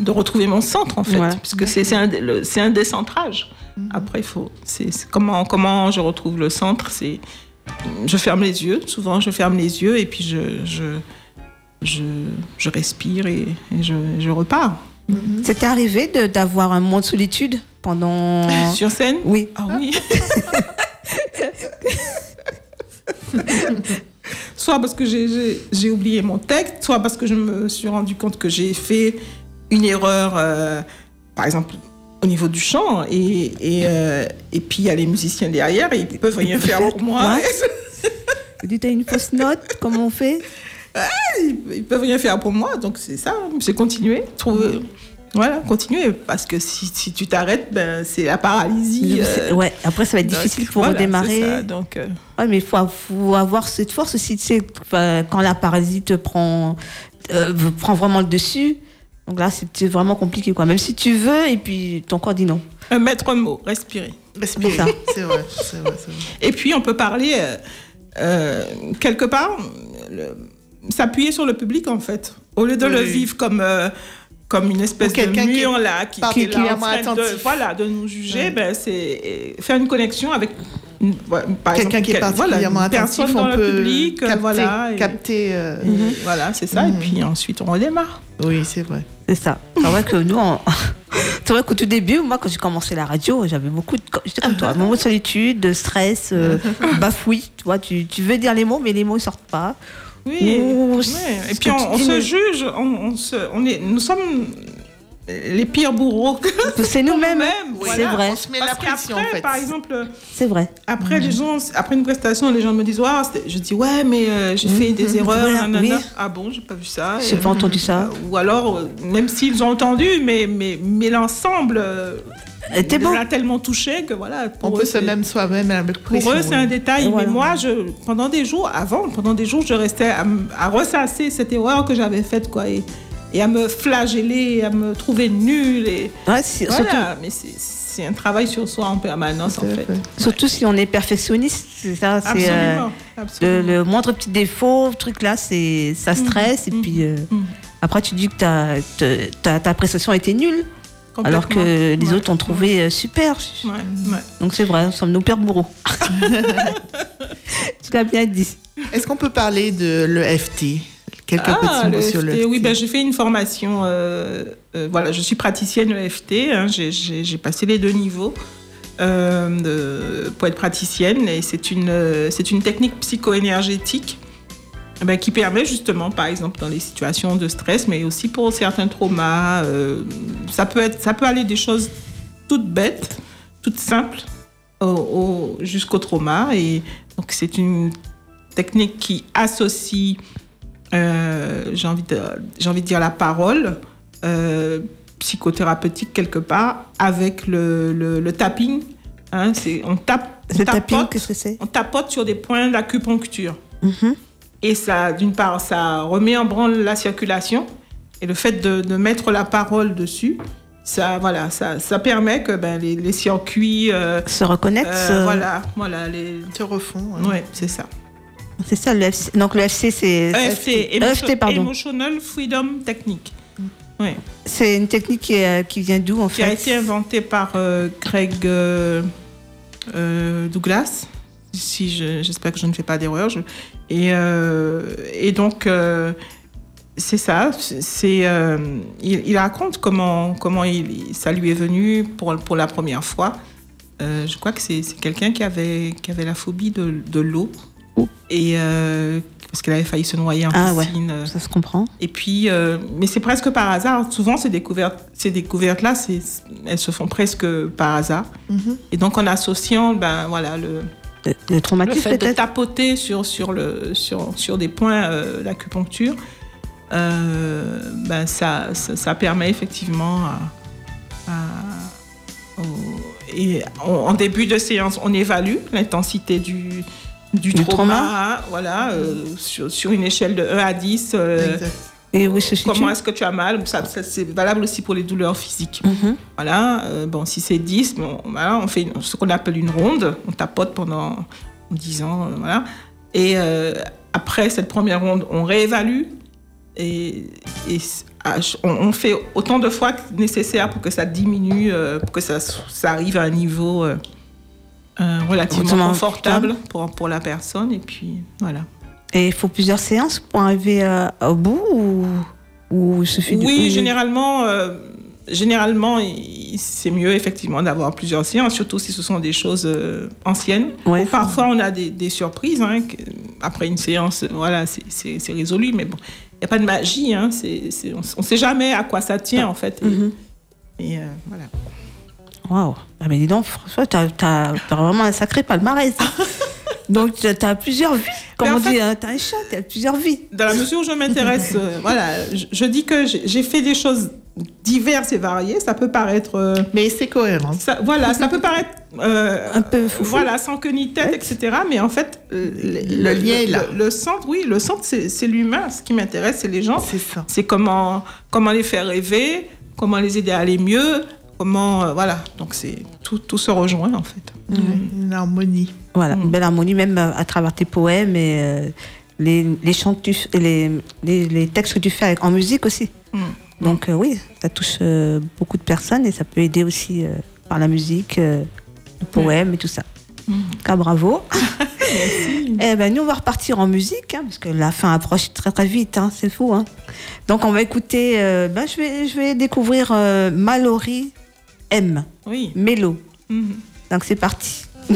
de retrouver mon centre en fait, Voilà. puisque c'est c'est un, un décentrage. Après, il faut c'est comment comment je retrouve le centre, c'est je ferme les yeux. Souvent, je ferme les yeux et puis je je je, je respire et, et je, je repars. C'était arrivé de- d'avoir un moment de solitude pendant. Sur scène? Oui. Ah oui. soit parce que j'ai oublié mon texte, soit parce que je me suis rendu compte que j'ai fait une erreur, euh, par exemple au niveau du chant, et, et, euh, et puis il y a les musiciens derrière, et ils peuvent rien faire pour moi. Tu dis, t'as une fausse note, comment on fait? Ils, ils peuvent rien faire pour moi, donc c'est ça, c'est continuer, trouver. Voilà, continuer, parce que si, si tu t'arrêtes, ben, c'est la paralysie. euh, Ouais, après, ça va être donc, difficile pour voilà, redémarrer. ça, donc, euh, Ouais, mais il faut, faut avoir cette force aussi, tu sais, quand la paralysie te prend, prend vraiment le dessus. Donc là, c'est vraiment compliqué, quoi. Même si tu veux, et puis ton corps dit non. un maître mot, respirer. Respirer. C'est vrai, c'est vrai, c'est vrai. Et puis, on peut parler, euh, euh, quelque part, s'appuyer sur le public, en fait. Au lieu de le vivre comme, euh, comme une espèce de qui est mur, là, qui, qui est là en particulièrement train de, attentif. voilà, de nous juger, Ouais. ben, c'est faire une connexion avec Quelqu'un qui est quel- voilà, particulièrement une personne attentif, dans on le peut public, euh, capter, voilà. et- capter, euh, Mhm, Voilà, c'est ça. Et Mhm. puis ensuite, on redémarre. Oui, c'est vrai. C'est ça. C'est vrai que nous, on- c'est vrai qu'au tout début, moi, quand j'ai commencé la radio, j'avais beaucoup de. J'étais comme toi, moments de solitude, de stress, euh, bafouille. Tu vois, tu, tu veux dire les mots, mais les mots ne sortent pas. Oui. Et puis on, se juge, on, on se, on est, nous sommes les pires bourreaux que C'est nous-mêmes. C'est vrai. On se met Parce la pression, en qu'après, fait. par exemple, C'est vrai. après les gens, après une prestation, les gens me disent, Waouh, je dis ouais, mais euh, j'ai fait des erreurs. Nanana. oui. Ah bon, j'ai pas vu ça. J'ai pas entendu ça. euh, Ou alors, euh, même s'ils ont entendu, mais mais mais l'ensemble les bon. a tellement touché que voilà. On peut se même soi-même avec Pour pression. eux, c'est un détail, Voilà. mais moi, je, pendant des jours, avant, pendant des jours, je restais à, à ressasser cette erreur que j'avais faite, quoi, et, et à me flageller, à me trouver nulle, et Ouais, c'est- surtout, voilà. Mais c'est- c'est un travail sur soi en permanence, en fait. fait. surtout si on est perfectionniste. C'est ça. Absolument. euh, le, absolument. le moindre petit défaut, le truc là, c'est ça stresse. Et puis euh, mhm. après, tu dis que ta, ta, ta, ta prestation était nulle, alors que les Ouais. autres ont trouvé euh, super. Ouais, ouais. Donc c'est vrai, nous sommes nos pères bourreaux. tu l'as bien dit. Est-ce qu'on peut parler de l'EFT Quelques Ah, petits mots le sur FT, l'EFT. oui, ben, j'ai fait une formation. euh, euh, voilà, je suis praticienne EFT. hein, j'ai- j'ai j'ai passé les deux niveaux. euh, de poète praticienne et c'est une, euh, c'est une technique psycho-énergétique eh ben, qui permet justement, par exemple, dans les situations de stress, mais aussi pour certains traumas, euh, ça, peut être, ça peut aller des choses toutes bêtes, toutes simples, au- au- jusqu'au trauma. Et donc, c'est une technique qui associe, euh, j'ai envie, de- j'ai envie de dire, la parole euh, psychothérapeutique quelque part avec le, le, le tapping. Hein, c'est, on tape, Le tapote- qu'est-ce que c'est? on tapote sur des points d'acupuncture. Mhm. Et ça, d'une part, ça remet en branle la circulation. Et le fait de, de mettre la parole dessus, ça, voilà, ça, ça permet que ben, les, les circuits. euh, Se reconnecte. euh, se- voilà, voilà. Les... Se refont. hein. Ouais, c'est ça. C'est ça, le FC. Donc le FC, c'est. EFT, EFT, Emotion- pardon. Emotional Freedom Technique. Ouais. C'est une technique qui, est- qui vient d'où en Qui fait? a été inventée par euh, Greg euh, euh, Douglas. Si je- j'espère que je ne fais pas d'erreur. Je- Et, euh, et donc, euh, c'est ça. C'est, euh, il, il raconte comment, comment il, ça lui est venu pour, pour la première fois. Je crois que c'est c'est quelqu'un qui avait, qui avait la phobie de, de l'eau. Et euh, parce qu'elle avait failli se noyer en Ah piscine. Ça se comprend. et puis, euh, mais c'est presque par hasard. Souvent, ces découvertes, ces découvertes-là, c'est- elles se font presque par hasard. Mhm. Et donc, en associant, ben voilà, le, Le, le le traumatisme fait de tapoter sur sur le sur sur des points euh, d'acupuncture, euh, ben ça, ça ça permet effectivement à, à- au- et en, en début de séance, on évalue l'intensité du du, Du trauma, trauma. voilà, euh, sur, sur une échelle de 1 à 10. Exact. Et où se situe Comment est-ce que tu as mal? Ça, ça, C'est valable aussi pour les douleurs physiques. Mhm. Voilà, euh, bon, si c'est 10, bon, voilà, on fait ce qu'on appelle une ronde, on tapote pendant 10 ans, euh, voilà. Et euh, après cette première ronde, on réévalue et, ch- on, on fait autant de fois que nécessaire pour que ça diminue, euh, pour que ça, arrive à un niveau relativement Relativement confortable pour, pour la personne. Et puis, voilà. Et il faut plusieurs séances pour arriver euh, au bout ou, ou il suffit de- Oui, ou- généralement, euh, généralement, c'est mieux effectivement d'avoir plusieurs séances, surtout si ce sont des choses euh, anciennes. Ouais. Ou Parfois, on a des, des surprises. hein, après une séance, voilà, c'est- résolu. Mais bon, il n'y a pas de magie. Hein, c'est- on ne sait jamais à quoi ça tient, en fait. Et, Mhm. et, euh, voilà. Waouh. Ah, mais dis donc, François, t'as as, vraiment un sacré palmarès. hein. Donc, tu as plusieurs vies. Comme Mais en on fait- dit, hein, t'as un chat, t'as plusieurs vies. Dans la mesure où je m'intéresse, euh, voilà, je, je dis que j'ai fait des choses diverses et variées. Ça peut paraître... euh, Mais c'est cohérent. Ça, voilà, ça peut paraître euh, Un peu foufou. Voilà, sans queue ni tête, etc. Mais en fait, le, Le lien est là. Le, le centre, oui, le centre, c'est l'humain. Ce qui m'intéresse, c'est les gens. C'est ça. C'est comment, comment les faire rêver, comment les aider à aller mieux, comment, euh, voilà. Donc c'est tout, tout se rejoint en fait. Une harmonie. Voilà, Mm. une belle harmonie, même euh, à travers tes poèmes et euh, les, les chants que tu et les, les, les textes que tu fais avec- en musique aussi. Mm. Donc euh, oui, ça touche euh, beaucoup de personnes et ça peut aider aussi par la musique, le poème et tout ça. Mm. Ah, bravo. eh ben, nous, on va repartir en musique, hein, parce que la fin approche très très vite, hein, c'est fou. Hein. Donc on va écouter, ben, je, vais, je vais découvrir Mallory M, Oui. Mélo. Mhm. Donc c'est parti.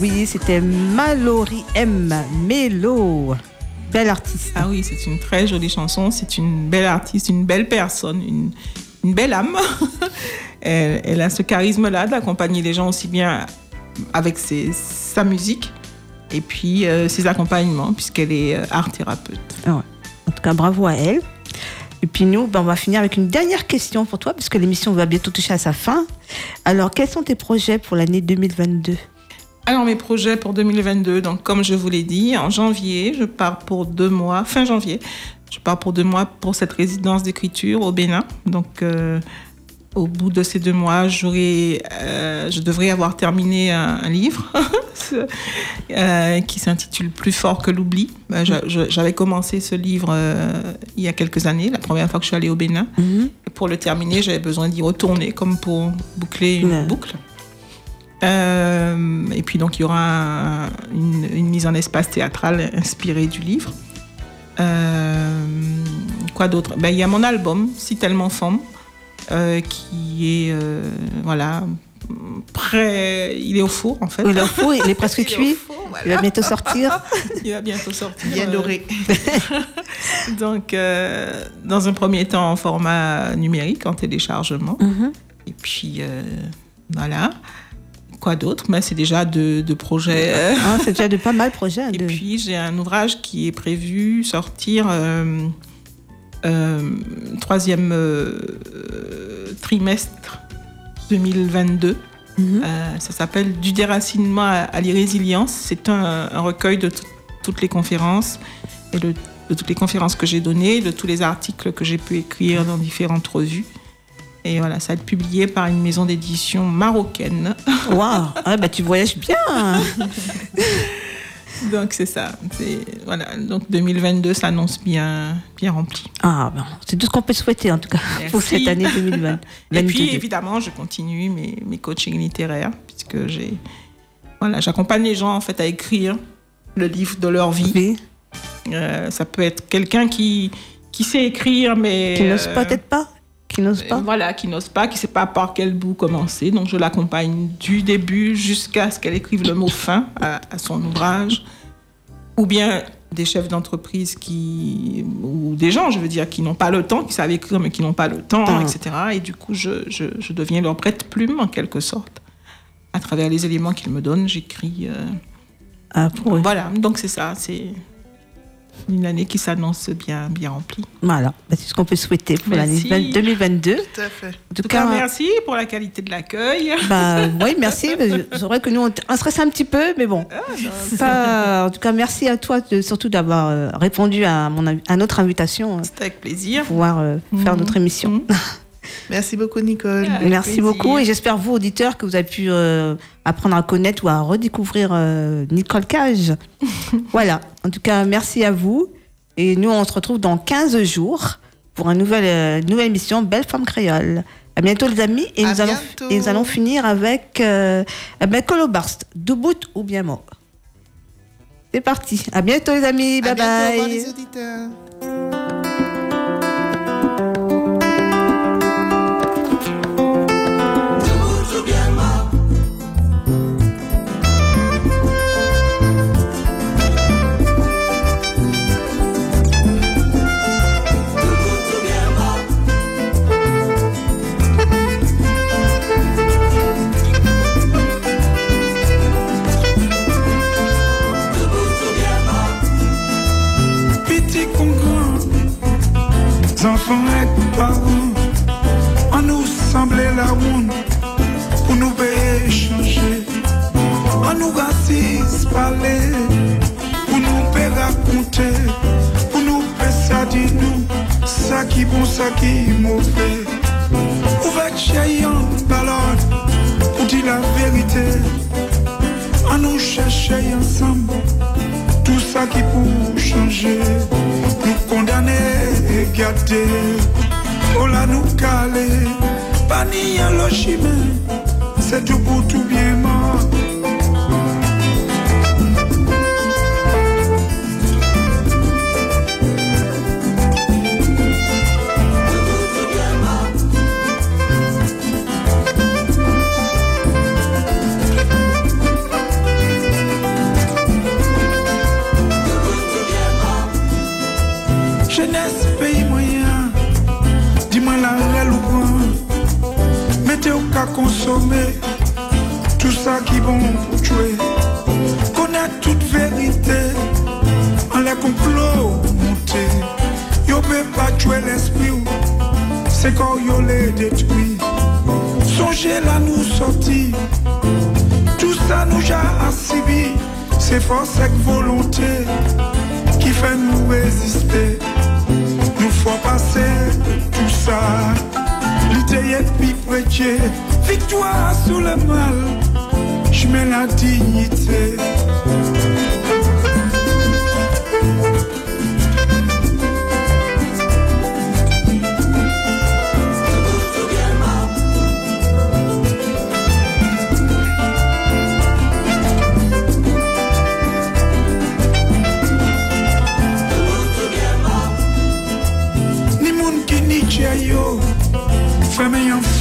oui, c'était Mallory M. Mélo. Belle artiste. Ah oui, c'est une très jolie chanson. C'est une belle artiste, une belle personne, une, une belle âme. elle, elle a ce charisme-là d'accompagner les gens aussi bien avec ses- sa musique et puis euh, ses accompagnements, puisqu'elle est euh, art thérapeute. Ah ouais. En tout cas, bravo à elle. Et puis nous, ben, on va finir avec une dernière question pour toi, puisque l'émission va bientôt toucher à sa fin. Alors, quels sont tes projets pour l'année 2022 Mes projets pour 2022, donc comme je vous l'ai dit, en janvier, je pars pour deux mois, fin janvier, je pars pour deux mois pour cette résidence d'écriture au Bénin. Donc euh, au bout de ces deux mois, j'aurai, euh, je devrais avoir terminé un, un livre euh, qui s'intitule Plus fort que l'oubli. Ben, J'avais commencé ce livre euh, il y a quelques années, la première fois que je suis allée au Bénin. Et pour le terminer, j'avais besoin d'y retourner, comme pour boucler une Ouais. boucle. Euh, et puis donc il y aura un- une, une mise en espace théâtral inspirée du livre. Euh, quoi d'autre? Ben, Il y a mon album, Si tellement femme, euh, qui est euh, voilà prêt. Il est au four en fait. Il est presque Il est au cuit. four, voilà. Il va bientôt sortir. Il va bientôt sortir. Bien doré. donc, euh, dans un premier temps en format numérique, en téléchargement. Mhm. Et puis, euh, voilà. Quoi d'autre Ben, C'est déjà deux projets. euh. Hein, c'est déjà de pas mal de projets. Et de- puis, j'ai un ouvrage qui est prévu sortir euh, euh, troisième euh, euh, trimestre 2022. Mhm. Euh, ça s'appelle Du déracinement à, à l'irrésilience. C'est un, un recueil de tout- toutes les conférences et de, de toutes les conférences que j'ai données, de tous les articles que j'ai pu écrire dans différentes revues. Et voilà, ça va être publié par une maison d'édition marocaine. Waouh, ah, bah, tu voyages bien. Donc c'est ça. Voilà. Donc 2022 s'annonce bien, bien rempli. Ah, ben, c'est tout ce qu'on peut souhaiter en tout cas pour cette année 2020. Et puis 22. évidemment, je continue mes, mes coachings littéraires puisque j'ai voilà, j'accompagne les gens en fait à écrire le livre de leur vie. Oui, Euh, ça peut être quelqu'un qui qui sait écrire mais qui n'ose euh, peut-être pas. Qui n'ose pas. Voilà, qui n'ose pas, qui ne sait pas par quel bout commencer. Donc je l'accompagne du début jusqu'à ce qu'elle écrive le mot fin à, à son ouvrage. Ou bien des chefs d'entreprise qui ou des gens, je veux dire, qui n'ont pas le temps, qui savent écrire mais qui n'ont pas le temps, Ah. etc. Et du coup, je, je, je deviens leur prête-plume en quelque sorte. À travers les éléments qu'ils me donnent, j'écris. euh, Ah, pour. Voilà, donc c'est ça, c'est une année qui s'annonce bien, bien remplie. Voilà, bah, c'est ce qu'on peut souhaiter pour l'année Merci. 2022. Tout à fait. En tout tout cas, cas, merci pour la qualité de l'accueil. bah, oui, merci. C'est vrai que nous, on, on stresse un petit peu, mais bon. Ça, en tout cas, merci à toi de- surtout d'avoir euh, répondu à, mon, à notre invitation euh, C'était avec plaisir. pour pouvoir euh, faire Mhm. notre émission. Mhm. Merci beaucoup, Nicole. Avec Merci plaisir. beaucoup et j'espère vous auditeurs que vous avez pu euh, apprendre à connaître ou à redécouvrir euh, Nicole Cage. voilà. En tout cas, merci à vous et nous on se retrouve dans 15 jours pour une nouvelle euh, nouvelle émission Belle Femme créole. À bientôt les amis et À nous allons et nous allons finir avec euh, eh ben, Colobarst, debout ou bien mort? C'est parti. À bientôt les amis. À Bye bientôt, au bye. revoir les auditeurs. Et parents, on nous semblait la honte pour nous payer changer. On nous rassise parler, pour nous payer raconter, pour nous ça dit nous, ça qui bon, ça qui mauvais. Ouvert chez en balade, pour dire la vérité, on nous cherchait ensemble tout ça qui peut changer, nous condamner et garder, oh là nous caler, pas ni à le chemin, c'est tout pour tout bien consommer tout ça qui bon pour tuer. Connaître toute vérité, en les complots monter. Yo peut pas tuer l'esprit, ou c'est quand yo les détruit. Songez là nous sortir, tout ça nous a assubi. C'est force et volonté qui fait nous résister. Nous faut passer tout ça. L'idée puis prêcher. Victoire sur le mal. Je mets la dignité.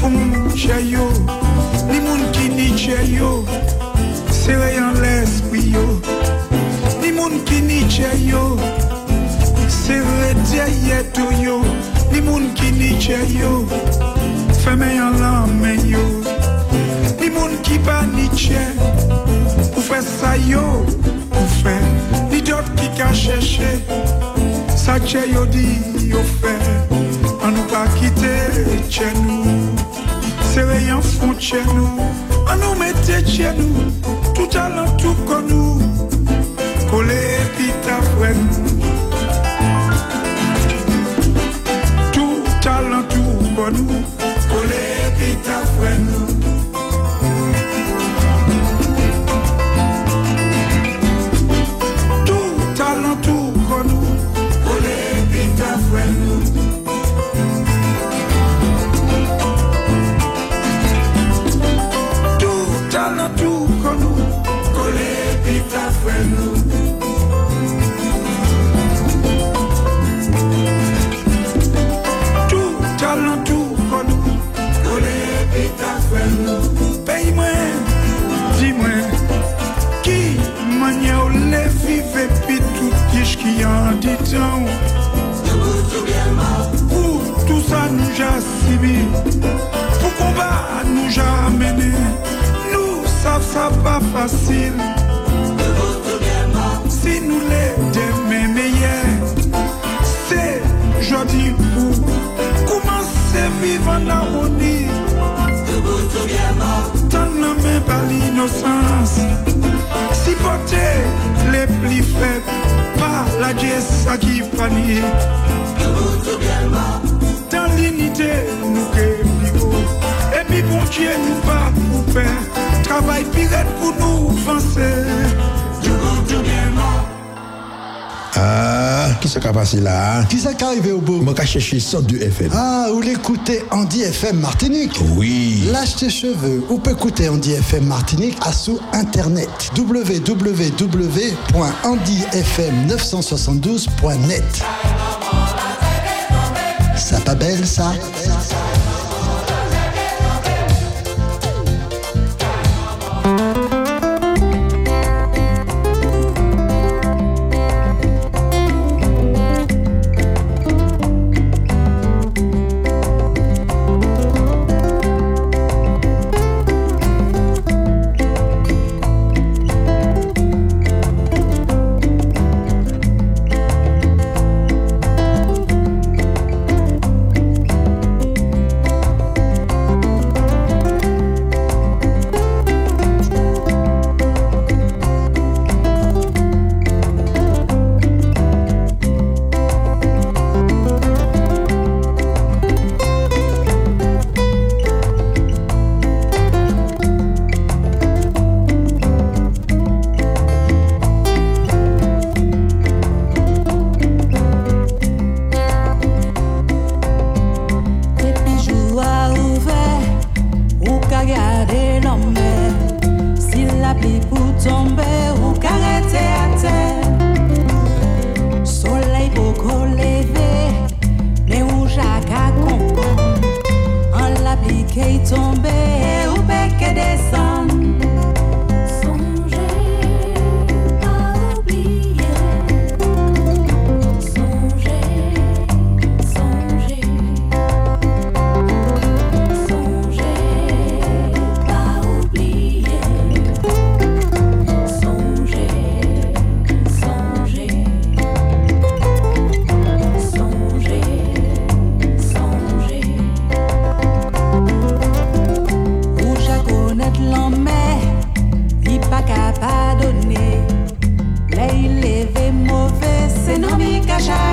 Fon tche yo moun ki ni tche yo Sere yon l'esprit yo Ni moun ki ni yo Sere deye to yo. Ni moun ki ni tche yo Feme yon yo Ni moun ki pa ni tche Ou fe sa yo Ou fe Ni dot ki ka chèche Sa tche yo di yo fe An nou pa kite Se reyan fon tche nou An nou mette tche nou Tout alan tout kon nou Kole pi ça pas facile. Si nous les demain meilleurs C'est jodi pour commencer vivre en harmonie. Tant la main par l'innocence. Si porter les plis faits Par la ça qui panier. Dans l'unité nous que plus haut Et puis bon Dieu nous pas pour faire Travail pirate pour nous avancer Ah, qui s'est passé là Qui c'est qui est arrivé au bout? Moi, qu'à chercher 102 FM. Ah, vous l'écoutez Andy FM Martinique? Oui. Lâche tes cheveux. Ou peut écouter Andy FM Martinique à sous internet www.andyfm972.net. Ça pas belle ça